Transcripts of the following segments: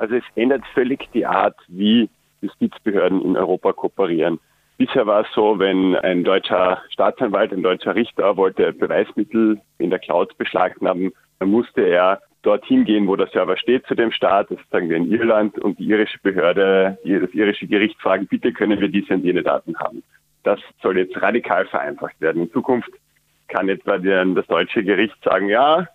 Also es ändert völlig die Art, wie Justizbehörden in Europa kooperieren. Bisher war es so, wenn ein deutscher Staatsanwalt, ein deutscher Richter wollte Beweismittel in der Cloud beschlagnahmen, dann musste er dorthin gehen, wo der Server steht zu dem Staat, das sagen wir in Irland, und die irische Behörde, das irische Gericht fragen, bitte können wir diese und jene Daten haben. Das soll jetzt radikal vereinfacht werden. In Zukunft kann etwa das deutsche Gericht sagen, ja,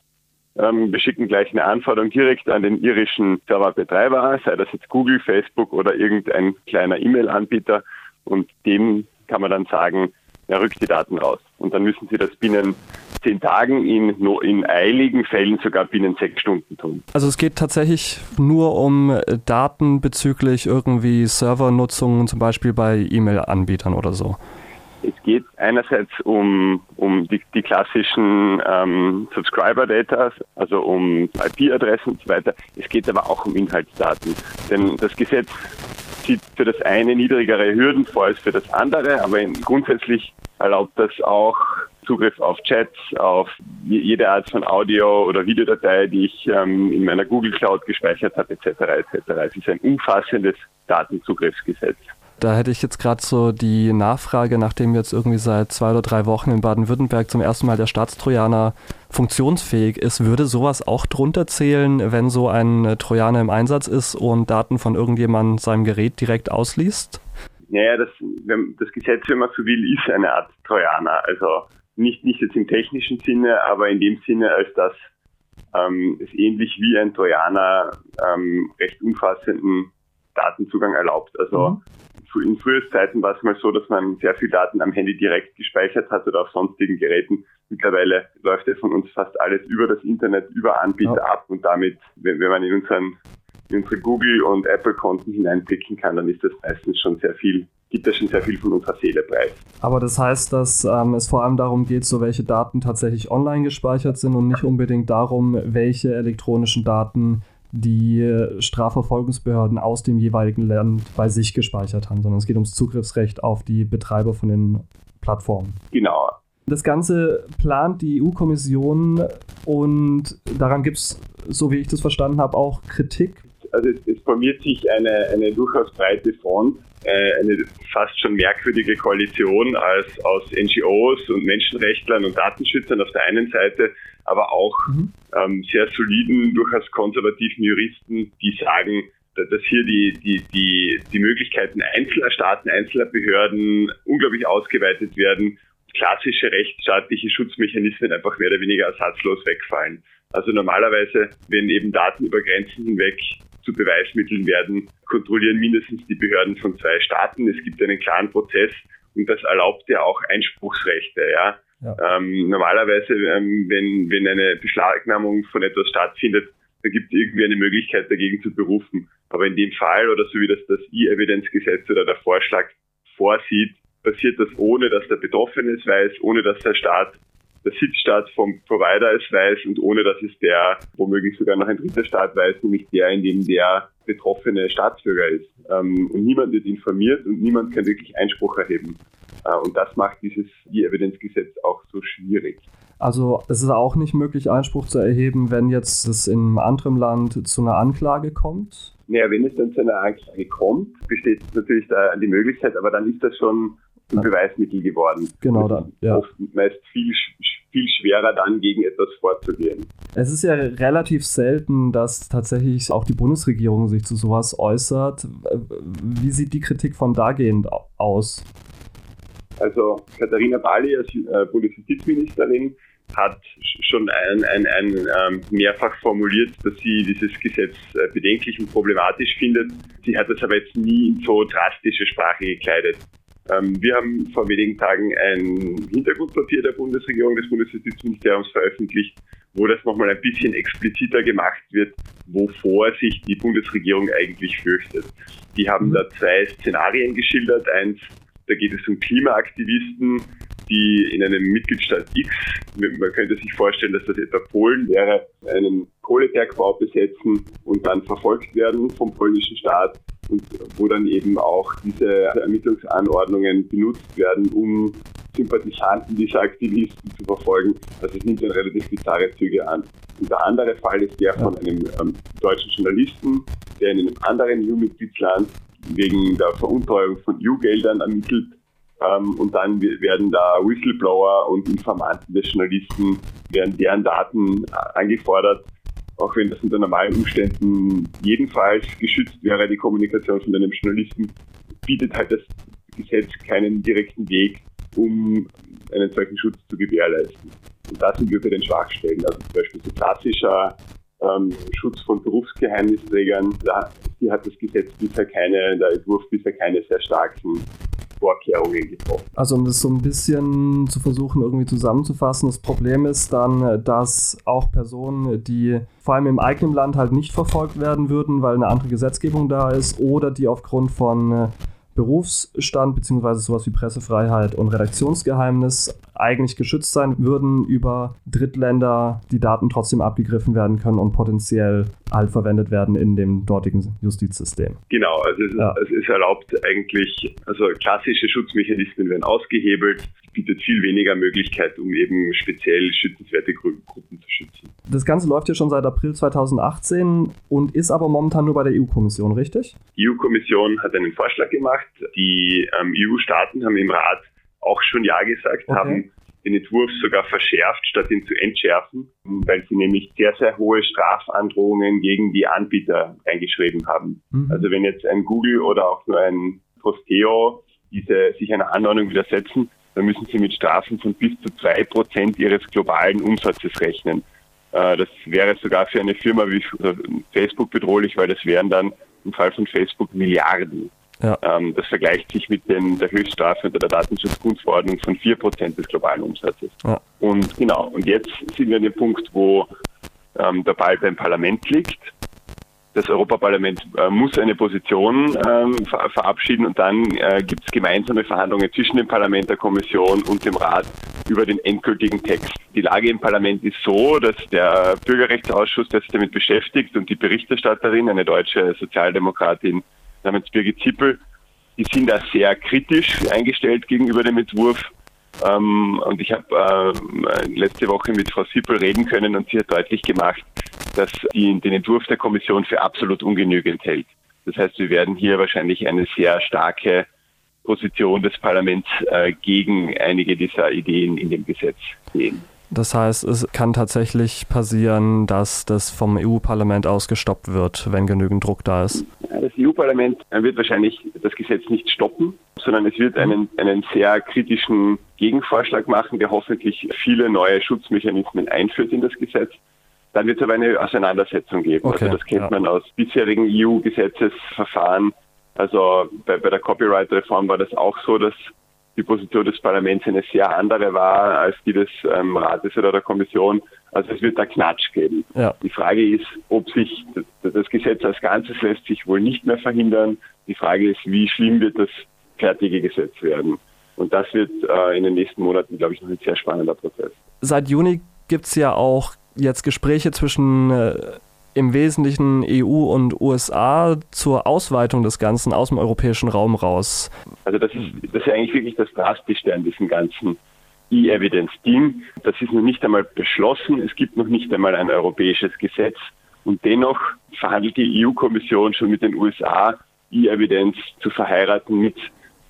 ähm, wir schicken gleich eine Anforderung direkt an den irischen Serverbetreiber, sei das jetzt Google, Facebook oder irgendein kleiner E-Mail-Anbieter, und dem kann man dann sagen, er rückt die Daten raus. Und dann müssen sie das binnen zehn Tagen, in, in eiligen Fällen sogar binnen sechs Stunden tun. Also es geht tatsächlich nur um Daten bezüglich irgendwie Servernutzung, zum Beispiel bei E-Mail-Anbietern oder so. Es geht einerseits um, um die, die klassischen ähm, Subscriber-Data, also um IP-Adressen und so weiter. Es geht aber auch um Inhaltsdaten. Denn das Gesetz sieht für das eine niedrigere Hürden vor als für das andere, aber grundsätzlich erlaubt das auch Zugriff auf Chats, auf jede Art von Audio- oder Videodatei, die ich ähm, in meiner Google Cloud gespeichert habe, etc. etc. Es ist ein umfassendes Datenzugriffsgesetz. Da hätte ich jetzt gerade so die Nachfrage, nachdem jetzt irgendwie seit zwei oder drei Wochen in Baden-Württemberg zum ersten Mal der Staatstrojaner funktionsfähig ist, würde sowas auch drunter zählen, wenn so ein Trojaner im Einsatz ist und Daten von irgendjemandem seinem Gerät direkt ausliest? Naja, das, das Gesetz, wenn man so will, ist eine Art Trojaner. Also nicht, nicht jetzt im technischen Sinne, aber in dem Sinne, als dass ähm, es ähnlich wie ein Trojaner ähm, recht umfassenden Datenzugang erlaubt. Also mhm in früheren Zeiten war es mal so, dass man sehr viel Daten am Handy direkt gespeichert hat oder auf sonstigen Geräten. Mittlerweile läuft ja von uns fast alles über das Internet, über Anbieter ja. ab und damit, wenn, wenn man in unseren in unsere Google- und Apple-Konten hineinblicken kann, dann ist das meistens schon sehr viel, gibt das schon sehr viel von unserer Seele preis. Aber das heißt, dass ähm, es vor allem darum geht, so welche Daten tatsächlich online gespeichert sind und nicht unbedingt darum, welche elektronischen Daten die Strafverfolgungsbehörden aus dem jeweiligen Land bei sich gespeichert haben, sondern es geht ums Zugriffsrecht auf die Betreiber von den Plattformen. Genau. Das Ganze plant die EU-Kommission und daran gibt es, so wie ich das verstanden habe, auch Kritik. Also es, es formiert sich eine, eine durchaus breite Front, äh, eine fast schon merkwürdige Koalition als, aus NGOs und Menschenrechtlern und Datenschützern auf der einen Seite aber auch mhm. ähm, sehr soliden, durchaus konservativen Juristen, die sagen, dass hier die, die, die, die Möglichkeiten einzelner Staaten, einzelner Behörden unglaublich ausgeweitet werden, klassische rechtsstaatliche Schutzmechanismen einfach mehr oder weniger ersatzlos wegfallen. Also normalerweise, wenn eben Daten über Grenzen hinweg zu Beweismitteln werden, kontrollieren mindestens die Behörden von zwei Staaten. Es gibt einen klaren Prozess und das erlaubt ja auch Einspruchsrechte. Ja? Ähm, normalerweise, ähm, wenn, wenn eine Beschlagnahmung von etwas stattfindet, dann gibt es irgendwie eine Möglichkeit, dagegen zu berufen. Aber in dem Fall oder so wie das das E-Evidence-Gesetz oder der Vorschlag vorsieht, passiert das ohne, dass der Betroffene es weiß, ohne dass der Staat, der Sitzstaat vom Provider es weiß und ohne dass es der, womöglich sogar noch ein dritter Staat weiß, nämlich der, in dem der betroffene Staatsbürger ist. Ähm, und niemand wird informiert und niemand kann wirklich Einspruch erheben. Äh, und das macht dieses E-Evidence-Gesetz auch so schwierig. Also es ist auch nicht möglich, Einspruch zu erheben, wenn jetzt es in einem anderen Land zu einer Anklage kommt? Naja, wenn es dann zu einer Anklage kommt, besteht natürlich da die Möglichkeit, aber dann ist das schon ein Beweismittel geworden. Genau dann. Ja. Oft meist viel, viel schwerer dann gegen etwas vorzugehen. Es ist ja relativ selten, dass tatsächlich auch die Bundesregierung sich zu sowas äußert. Wie sieht die Kritik von dagehend aus? Also Katharina Bali als äh, Bundesjustizministerin hat schon ein, ein, ein ähm, mehrfach formuliert, dass sie dieses Gesetz äh, bedenklich und problematisch findet. Sie hat das aber jetzt nie in so drastische Sprache gekleidet. Ähm, wir haben vor wenigen Tagen ein Hintergrundpapier der Bundesregierung, des Bundesjustizministeriums veröffentlicht, wo das nochmal ein bisschen expliziter gemacht wird, wovor sich die Bundesregierung eigentlich fürchtet. Die haben mhm. da zwei Szenarien geschildert. Eins, da geht es um Klimaaktivisten, die in einem Mitgliedstaat X, man könnte sich vorstellen, dass das etwa Polen wäre, einen Kohlebergbau besetzen und dann verfolgt werden vom polnischen Staat und wo dann eben auch diese Ermittlungsanordnungen benutzt werden, um Sympathisanten dieser Aktivisten zu verfolgen. Also es nimmt dann relativ bizarre Züge an. Und der andere Fall ist der von einem ähm, deutschen Journalisten, der in einem anderen EU-Mitgliedsland wegen der Veruntreuung von EU-Geldern ermittelt. Ähm, und dann werden da Whistleblower und Informanten des Journalisten, werden deren Daten äh, angefordert. Auch wenn das unter normalen Umständen jedenfalls geschützt wäre, die Kommunikation von einem Journalisten, bietet halt das Gesetz keinen direkten Weg, um einen solchen Schutz zu gewährleisten. Und da sind wir für den Schwachstellen. Also zum Beispiel so klassischer ähm, Schutz von Berufsgeheimnisträgern, da hier hat das Gesetz bisher keine, der Entwurf bisher keine sehr starken Vorkehrungen getroffen. Also um das so ein bisschen zu versuchen irgendwie zusammenzufassen, das Problem ist dann, dass auch Personen, die vor allem im eigenen Land halt nicht verfolgt werden würden, weil eine andere Gesetzgebung da ist oder die aufgrund von Berufsstand beziehungsweise sowas wie Pressefreiheit und Redaktionsgeheimnis eigentlich geschützt sein würden über Drittländer, die Daten trotzdem abgegriffen werden können und potenziell halt verwendet werden in dem dortigen Justizsystem. Genau, also es, ja. es ist erlaubt eigentlich, also klassische Schutzmechanismen werden ausgehebelt, bietet viel weniger Möglichkeit, um eben speziell schützenswerte Gruppen zu schützen. Das Ganze läuft ja schon seit April 2018 und ist aber momentan nur bei der EU-Kommission, richtig? Die EU-Kommission hat einen Vorschlag gemacht. Die ähm, EU-Staaten haben im Rat auch schon Ja gesagt, okay. haben den Entwurf sogar verschärft, statt ihn zu entschärfen, weil sie nämlich sehr, sehr hohe Strafandrohungen gegen die Anbieter eingeschrieben haben. Mhm. Also wenn jetzt ein Google oder auch nur ein Posteo diese, sich einer Anordnung widersetzen, dann müssen sie mit Strafen von bis zu zwei Prozent ihres globalen Umsatzes rechnen. Äh, das wäre sogar für eine Firma wie Facebook bedrohlich, weil das wären dann im Fall von Facebook Milliarden. Ja. Ähm, das vergleicht sich mit den, der Höchststrafe unter der Datenschutzgrundverordnung von 4% des globalen Umsatzes. Ja. Und genau, und jetzt sind wir an dem Punkt, wo ähm, der Ball beim Parlament liegt das Europaparlament äh, muss eine Position ähm, ver verabschieden und dann äh, gibt es gemeinsame Verhandlungen zwischen dem Parlament, der Kommission und dem Rat über den endgültigen Text. Die Lage im Parlament ist so, dass der Bürgerrechtsausschuss, der sich damit beschäftigt und die Berichterstatterin, eine deutsche Sozialdemokratin namens Birgit Zippel, die sind da sehr kritisch eingestellt gegenüber dem Entwurf. Ähm, und ich habe äh, letzte Woche mit Frau Sippel reden können und sie hat deutlich gemacht, dass sie den Entwurf der Kommission für absolut ungenügend hält. Das heißt, wir werden hier wahrscheinlich eine sehr starke Position des Parlaments äh, gegen einige dieser Ideen in dem Gesetz sehen. Das heißt, es kann tatsächlich passieren, dass das vom EU-Parlament aus gestoppt wird, wenn genügend Druck da ist. Das EU-Parlament wird wahrscheinlich das Gesetz nicht stoppen, sondern es wird einen, einen sehr kritischen Gegenvorschlag machen, der hoffentlich viele neue Schutzmechanismen einführt in das Gesetz. Dann wird es aber eine Auseinandersetzung geben. Also okay, also das kennt ja. man aus bisherigen EU-Gesetzesverfahren. Also bei, bei der Copyright-Reform war das auch so, dass die Position des Parlaments eine sehr andere war als die des ähm, Rates oder der Kommission. Also es wird da Knatsch geben. Ja. Die Frage ist, ob sich das, das, Gesetz als Ganzes lässt sich wohl nicht mehr verhindern. Die Frage ist, wie schlimm wird das fertige Gesetz werden? Und das wird äh, in den nächsten Monaten, glaube ich, noch ein sehr spannender Prozess. Seit Juni gibt es ja auch jetzt Gespräche zwischen äh, im Wesentlichen EU und USA zur Ausweitung des Ganzen aus dem europäischen Raum raus. Also das ist, das ist eigentlich wirklich das Drastischste an diesem ganzen E-Evidence-Ding. Das ist noch nicht einmal beschlossen. Es gibt noch nicht einmal ein europäisches Gesetz. Und dennoch verhandelt die EU-Kommission schon mit den USA, E-Evidence zu verheiraten mit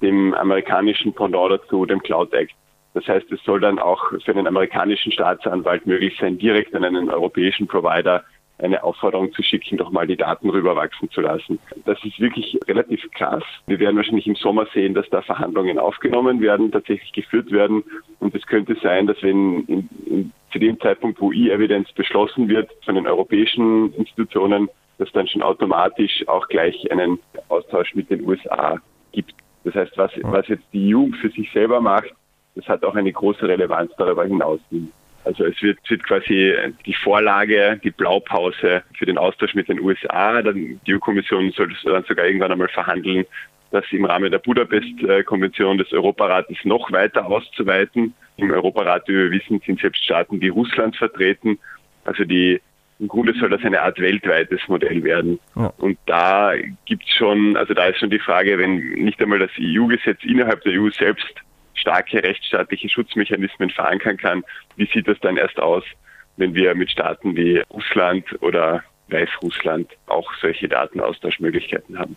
dem amerikanischen Pendant dazu, dem Cloud Act. Das heißt, es soll dann auch für einen amerikanischen Staatsanwalt möglich sein, direkt an einen europäischen Provider eine Aufforderung zu schicken, doch mal die Daten rüberwachsen zu lassen. Das ist wirklich relativ krass. Wir werden wahrscheinlich im Sommer sehen, dass da Verhandlungen aufgenommen werden, tatsächlich geführt werden. Und es könnte sein, dass wenn in, in, zu dem Zeitpunkt, wo E-Evidence beschlossen wird von den europäischen Institutionen, dass dann schon automatisch auch gleich einen Austausch mit den USA gibt. Das heißt, was, was jetzt die EU für sich selber macht, das hat auch eine große Relevanz darüber hinaus. Also es wird, wird quasi die Vorlage, die Blaupause für den Austausch mit den USA. Dann die EU-Kommission soll dann sogar irgendwann einmal verhandeln, das im Rahmen der Budapest-Konvention des Europarates noch weiter auszuweiten. Im Europarat, wie wir wissen, sind selbst Staaten wie Russland vertreten. Also die im Grunde soll das eine Art weltweites Modell werden. Ja. Und da gibt's schon, also da ist schon die Frage, wenn nicht einmal das EU-Gesetz innerhalb der EU selbst starke rechtsstaatliche Schutzmechanismen verankern kann. Wie sieht das dann erst aus, wenn wir mit Staaten wie Russland oder Weißrussland auch solche Datenaustauschmöglichkeiten haben?